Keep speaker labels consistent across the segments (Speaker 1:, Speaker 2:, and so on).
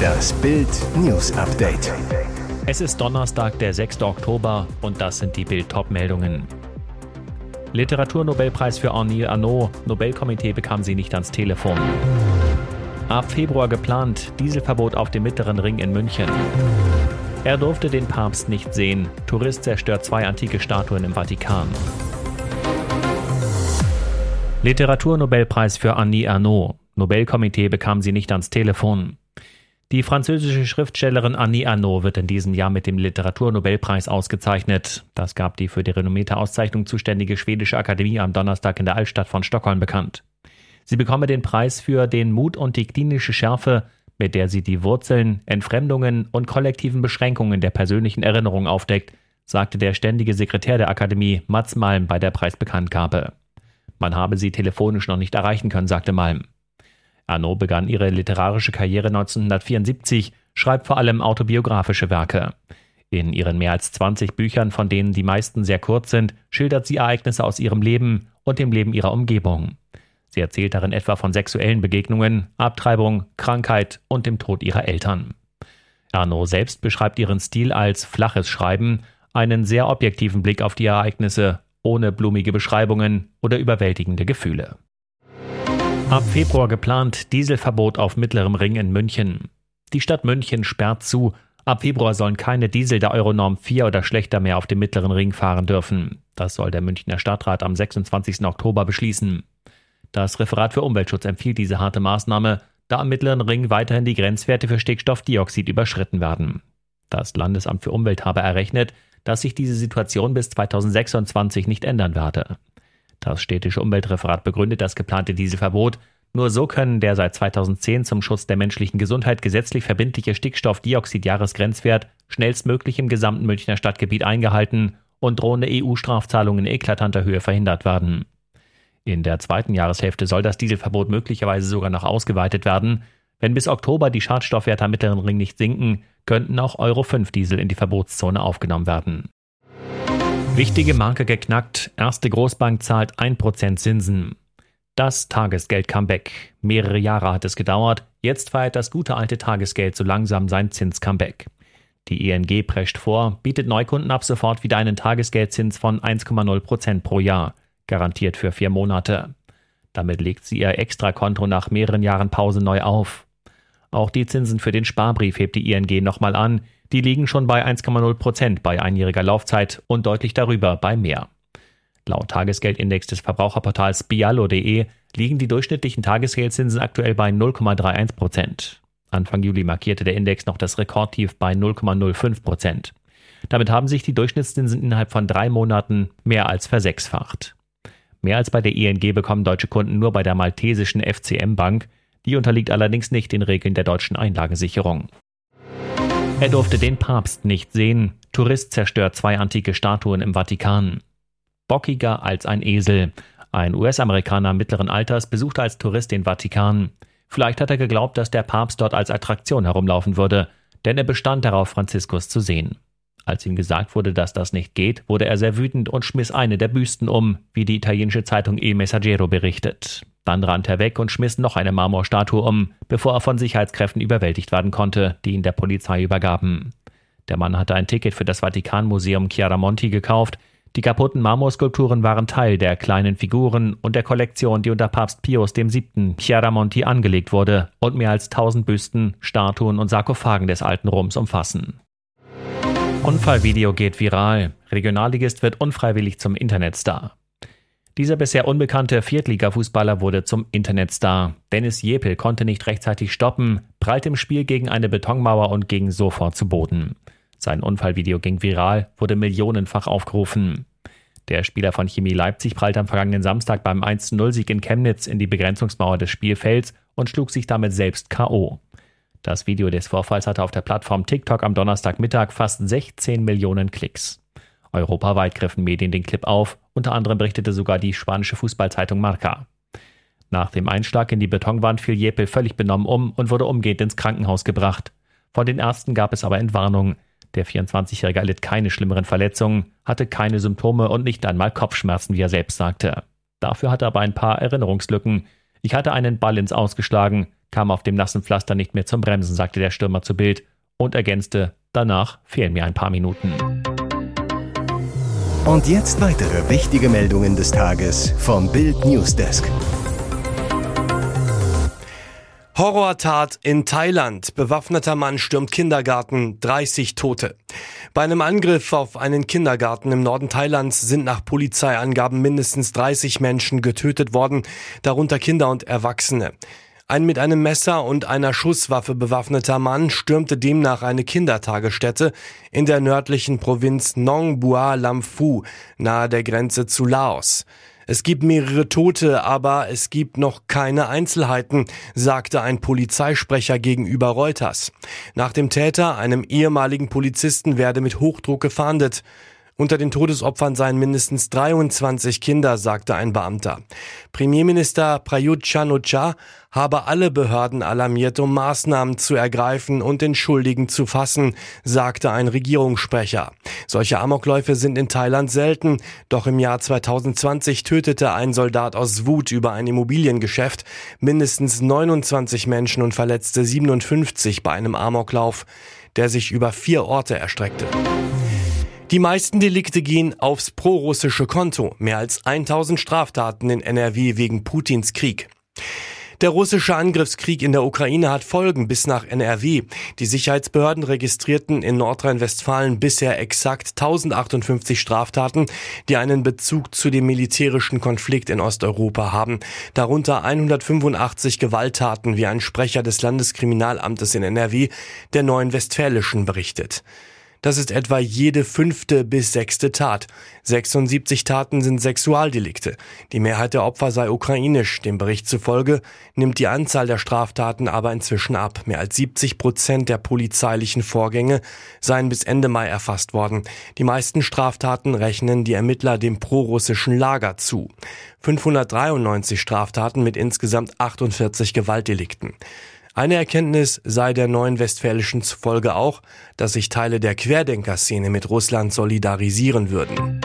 Speaker 1: Das Bild News Update.
Speaker 2: Es ist Donnerstag, der 6. Oktober und das sind die Bild meldungen Literaturnobelpreis für Henri Arnaud. Nobelkomitee bekam sie nicht ans Telefon. Ab Februar geplant, Dieselverbot auf dem Mittleren Ring in München. Er durfte den Papst nicht sehen. Tourist zerstört zwei antike Statuen im Vatikan. Literaturnobelpreis für Annie Arnaud. Nobelkomitee bekam sie nicht ans Telefon. Die französische Schriftstellerin Annie Arnaud wird in diesem Jahr mit dem Literaturnobelpreis ausgezeichnet. Das gab die für die renommierte Auszeichnung zuständige schwedische Akademie am Donnerstag in der Altstadt von Stockholm bekannt. Sie bekomme den Preis für den Mut und die klinische Schärfe, mit der sie die Wurzeln, Entfremdungen und kollektiven Beschränkungen der persönlichen Erinnerung aufdeckt, sagte der ständige Sekretär der Akademie Mats Malm bei der Preisbekanntgabe. Man habe sie telefonisch noch nicht erreichen können, sagte Malm. Arnaud begann ihre literarische Karriere 1974, schreibt vor allem autobiografische Werke. In ihren mehr als 20 Büchern, von denen die meisten sehr kurz sind, schildert sie Ereignisse aus ihrem Leben und dem Leben ihrer Umgebung. Sie erzählt darin etwa von sexuellen Begegnungen, Abtreibung, Krankheit und dem Tod ihrer Eltern. Arnaud selbst beschreibt ihren Stil als flaches Schreiben, einen sehr objektiven Blick auf die Ereignisse ohne blumige Beschreibungen oder überwältigende Gefühle. Ab Februar geplant Dieselverbot auf mittlerem Ring in München. Die Stadt München sperrt zu. Ab Februar sollen keine Diesel der Euronorm 4 oder schlechter mehr auf dem mittleren Ring fahren dürfen. Das soll der Münchner Stadtrat am 26. Oktober beschließen. Das Referat für Umweltschutz empfiehlt diese harte Maßnahme, da am mittleren Ring weiterhin die Grenzwerte für Stickstoffdioxid überschritten werden. Das Landesamt für Umwelt habe errechnet, dass sich diese Situation bis 2026 nicht ändern werde. Das städtische Umweltreferat begründet das geplante Dieselverbot. Nur so können der seit 2010 zum Schutz der menschlichen Gesundheit gesetzlich verbindliche Stickstoffdioxid-Jahresgrenzwert schnellstmöglich im gesamten Münchner Stadtgebiet eingehalten und drohende EU-Strafzahlungen in eklatanter Höhe verhindert werden. In der zweiten Jahreshälfte soll das Dieselverbot möglicherweise sogar noch ausgeweitet werden. Wenn bis Oktober die Schadstoffwerte am Mittleren Ring nicht sinken, könnten auch Euro 5 Diesel in die Verbotszone aufgenommen werden. Wichtige Marke geknackt. Erste Großbank zahlt 1% Zinsen. Das Tagesgeld-Comeback. Mehrere Jahre hat es gedauert. Jetzt feiert das gute alte Tagesgeld so langsam sein Zins-Comeback. Die ING prescht vor, bietet Neukunden ab sofort wieder einen Tagesgeldzins von 1,0% pro Jahr, garantiert für vier Monate. Damit legt sie ihr Extrakonto nach mehreren Jahren Pause neu auf. Auch die Zinsen für den Sparbrief hebt die ING nochmal an. Die liegen schon bei 1,0 Prozent bei einjähriger Laufzeit und deutlich darüber bei mehr. Laut Tagesgeldindex des Verbraucherportals bialo.de liegen die durchschnittlichen Tagesgeldzinsen aktuell bei 0,31 Prozent. Anfang Juli markierte der Index noch das Rekordtief bei 0,05 Prozent. Damit haben sich die Durchschnittszinsen innerhalb von drei Monaten mehr als versechsfacht. Mehr als bei der ING bekommen deutsche Kunden nur bei der maltesischen FCM Bank, die unterliegt allerdings nicht den Regeln der deutschen Einlagensicherung. Er durfte den Papst nicht sehen. Tourist zerstört zwei antike Statuen im Vatikan. Bockiger als ein Esel. Ein US-Amerikaner mittleren Alters besuchte als Tourist den Vatikan. Vielleicht hat er geglaubt, dass der Papst dort als Attraktion herumlaufen würde, denn er bestand darauf, Franziskus zu sehen. Als ihm gesagt wurde, dass das nicht geht, wurde er sehr wütend und schmiss eine der Büsten um, wie die italienische Zeitung Il Messaggero berichtet. Dann rannte er weg und schmiss noch eine Marmorstatue um, bevor er von Sicherheitskräften überwältigt werden konnte, die ihn der Polizei übergaben. Der Mann hatte ein Ticket für das Vatikanmuseum Chiaramonti gekauft. Die kaputten Marmorskulpturen waren Teil der kleinen Figuren und der Kollektion, die unter Papst Pius VII. Chiaramonti angelegt wurde und mehr als tausend Büsten, Statuen und Sarkophagen des alten Roms umfassen. Unfallvideo geht viral. Regionalligist wird unfreiwillig zum Internetstar. Dieser bisher unbekannte Viertliga-Fußballer wurde zum Internetstar. Dennis Jepel konnte nicht rechtzeitig stoppen, prallte im Spiel gegen eine Betonmauer und ging sofort zu Boden. Sein Unfallvideo ging viral, wurde millionenfach aufgerufen. Der Spieler von Chemie Leipzig prallte am vergangenen Samstag beim 1-0-Sieg in Chemnitz in die Begrenzungsmauer des Spielfelds und schlug sich damit selbst K.O. Das Video des Vorfalls hatte auf der Plattform TikTok am Donnerstagmittag fast 16 Millionen Klicks. Europaweit griffen Medien den Clip auf, unter anderem berichtete sogar die spanische Fußballzeitung Marca. Nach dem Einschlag in die Betonwand fiel Jepel völlig benommen um und wurde umgehend ins Krankenhaus gebracht. Von den Ärzten gab es aber Entwarnung. Der 24-Jährige erlitt keine schlimmeren Verletzungen, hatte keine Symptome und nicht einmal Kopfschmerzen, wie er selbst sagte. Dafür hatte er aber ein paar Erinnerungslücken. Ich hatte einen Ball ins Ausgeschlagen, kam auf dem nassen Pflaster nicht mehr zum Bremsen, sagte der Stürmer zu Bild und ergänzte, danach fehlen mir ein paar Minuten.
Speaker 1: Und jetzt weitere wichtige Meldungen des Tages vom Bild Newsdesk.
Speaker 3: Horrortat in Thailand. Bewaffneter Mann stürmt Kindergarten, 30 Tote. Bei einem Angriff auf einen Kindergarten im Norden Thailands sind nach Polizeiangaben mindestens 30 Menschen getötet worden, darunter Kinder und Erwachsene. Ein mit einem Messer und einer Schusswaffe bewaffneter Mann stürmte demnach eine Kindertagesstätte in der nördlichen Provinz Nong Bua Lam nahe der Grenze zu Laos. Es gibt mehrere Tote, aber es gibt noch keine Einzelheiten, sagte ein Polizeisprecher gegenüber Reuters. Nach dem Täter, einem ehemaligen Polizisten, werde mit Hochdruck gefahndet. Unter den Todesopfern seien mindestens 23 Kinder, sagte ein Beamter. Premierminister Prayut chan habe alle Behörden alarmiert, um Maßnahmen zu ergreifen und den Schuldigen zu fassen, sagte ein Regierungssprecher. Solche Amokläufe sind in Thailand selten, doch im Jahr 2020 tötete ein Soldat aus Wut über ein Immobiliengeschäft mindestens 29 Menschen und verletzte 57 bei einem Amoklauf, der sich über vier Orte erstreckte. Die meisten Delikte gehen aufs prorussische Konto. Mehr als 1000 Straftaten in NRW wegen Putins Krieg. Der russische Angriffskrieg in der Ukraine hat Folgen bis nach NRW. Die Sicherheitsbehörden registrierten in Nordrhein-Westfalen bisher exakt 1058 Straftaten, die einen Bezug zu dem militärischen Konflikt in Osteuropa haben. Darunter 185 Gewalttaten, wie ein Sprecher des Landeskriminalamtes in NRW der Neuen Westfälischen berichtet. Das ist etwa jede fünfte bis sechste Tat. 76 Taten sind Sexualdelikte. Die Mehrheit der Opfer sei ukrainisch. Dem Bericht zufolge nimmt die Anzahl der Straftaten aber inzwischen ab. Mehr als 70 Prozent der polizeilichen Vorgänge seien bis Ende Mai erfasst worden. Die meisten Straftaten rechnen die Ermittler dem prorussischen Lager zu. 593 Straftaten mit insgesamt 48 Gewaltdelikten. Eine Erkenntnis sei der neuen Westfälischen zufolge auch, dass sich Teile der Querdenker-Szene mit Russland solidarisieren würden.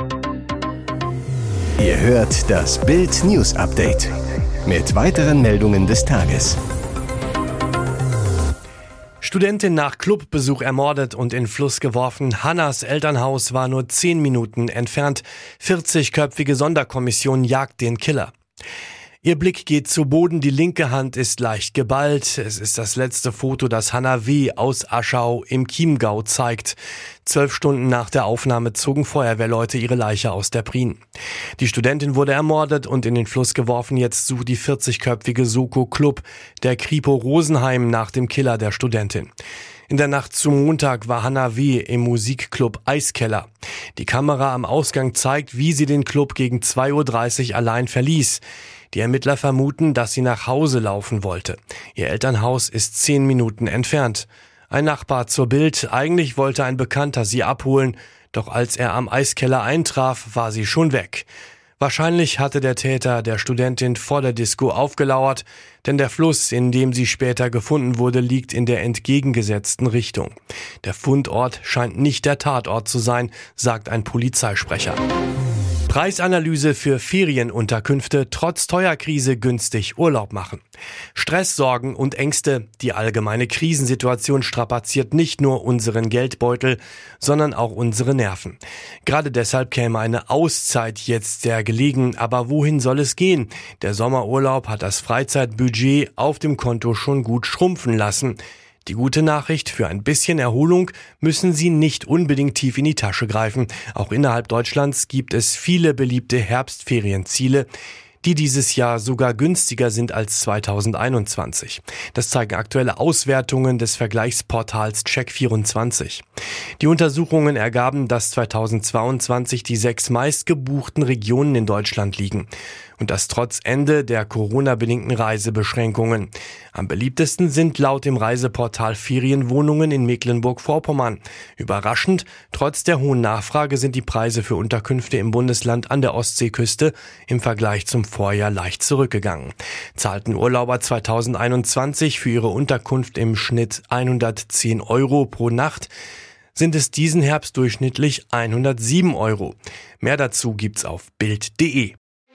Speaker 1: Ihr hört das Bild News Update mit weiteren Meldungen des Tages.
Speaker 3: Studentin nach Clubbesuch ermordet und in Fluss geworfen. Hannas Elternhaus war nur zehn Minuten entfernt. 40-köpfige Sonderkommission jagt den Killer. Ihr Blick geht zu Boden, die linke Hand ist leicht geballt. Es ist das letzte Foto, das Hanna W. aus Aschau im Chiemgau zeigt. Zwölf Stunden nach der Aufnahme zogen Feuerwehrleute ihre Leiche aus der Prien. Die Studentin wurde ermordet und in den Fluss geworfen. Jetzt sucht die 40-köpfige Soko Club der Kripo Rosenheim nach dem Killer der Studentin. In der Nacht zum Montag war Hanna W. im Musikclub Eiskeller. Die Kamera am Ausgang zeigt, wie sie den Club gegen 2.30 Uhr allein verließ. Die Ermittler vermuten, dass sie nach Hause laufen wollte. Ihr Elternhaus ist zehn Minuten entfernt. Ein Nachbar zur Bild, eigentlich wollte ein Bekannter sie abholen, doch als er am Eiskeller eintraf, war sie schon weg. Wahrscheinlich hatte der Täter der Studentin vor der Disco aufgelauert, denn der Fluss, in dem sie später gefunden wurde, liegt in der entgegengesetzten Richtung. Der Fundort scheint nicht der Tatort zu sein, sagt ein Polizeisprecher. Preisanalyse für Ferienunterkünfte trotz Teuerkrise günstig Urlaub machen. Stress, Sorgen und Ängste. Die allgemeine Krisensituation strapaziert nicht nur unseren Geldbeutel, sondern auch unsere Nerven. Gerade deshalb käme eine Auszeit jetzt sehr gelegen. Aber wohin soll es gehen? Der Sommerurlaub hat das Freizeitbudget auf dem Konto schon gut schrumpfen lassen. Die gute Nachricht, für ein bisschen Erholung müssen Sie nicht unbedingt tief in die Tasche greifen. Auch innerhalb Deutschlands gibt es viele beliebte Herbstferienziele die dieses Jahr sogar günstiger sind als 2021. Das zeigen aktuelle Auswertungen des Vergleichsportals Check24. Die Untersuchungen ergaben, dass 2022 die sechs meistgebuchten Regionen in Deutschland liegen und das trotz Ende der Corona-bedingten Reisebeschränkungen. Am beliebtesten sind laut dem Reiseportal Ferienwohnungen in Mecklenburg-Vorpommern. Überraschend, trotz der hohen Nachfrage sind die Preise für Unterkünfte im Bundesland an der Ostseeküste im Vergleich zum Vorjahr leicht zurückgegangen. Zahlten Urlauber 2021 für ihre Unterkunft im Schnitt 110 Euro pro Nacht, sind es diesen Herbst durchschnittlich 107 Euro. Mehr dazu gibt's auf Bild.de.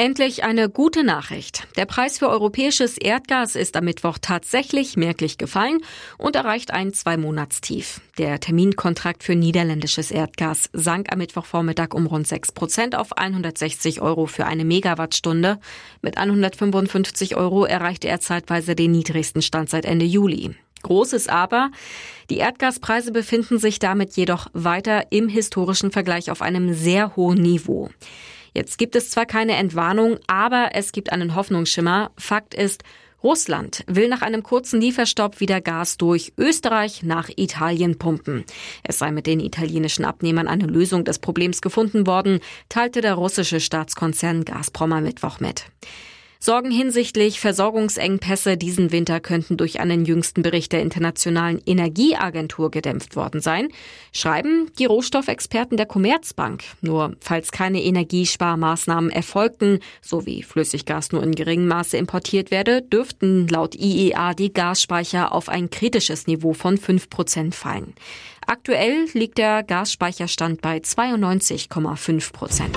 Speaker 4: Endlich eine gute Nachricht. Der Preis für europäisches Erdgas ist am Mittwoch tatsächlich merklich gefallen und erreicht ein Zwei-Monatstief. Der Terminkontrakt für niederländisches Erdgas sank am Mittwochvormittag um rund 6 Prozent auf 160 Euro für eine Megawattstunde. Mit 155 Euro erreichte er zeitweise den niedrigsten Stand seit Ende Juli. Großes Aber. Die Erdgaspreise befinden sich damit jedoch weiter im historischen Vergleich auf einem sehr hohen Niveau. Jetzt gibt es zwar keine Entwarnung, aber es gibt einen Hoffnungsschimmer. Fakt ist, Russland will nach einem kurzen Lieferstopp wieder Gas durch Österreich nach Italien pumpen. Es sei mit den italienischen Abnehmern eine Lösung des Problems gefunden worden, teilte der russische Staatskonzern Gazprom am Mittwoch mit. Sorgen hinsichtlich Versorgungsengpässe diesen Winter könnten durch einen jüngsten Bericht der Internationalen Energieagentur gedämpft worden sein, schreiben die Rohstoffexperten der Commerzbank. Nur falls keine Energiesparmaßnahmen erfolgten, so wie Flüssiggas nur in geringem Maße importiert werde, dürften laut IEA die Gasspeicher auf ein kritisches Niveau von 5 Prozent fallen. Aktuell liegt der Gasspeicherstand bei 92,5 Prozent.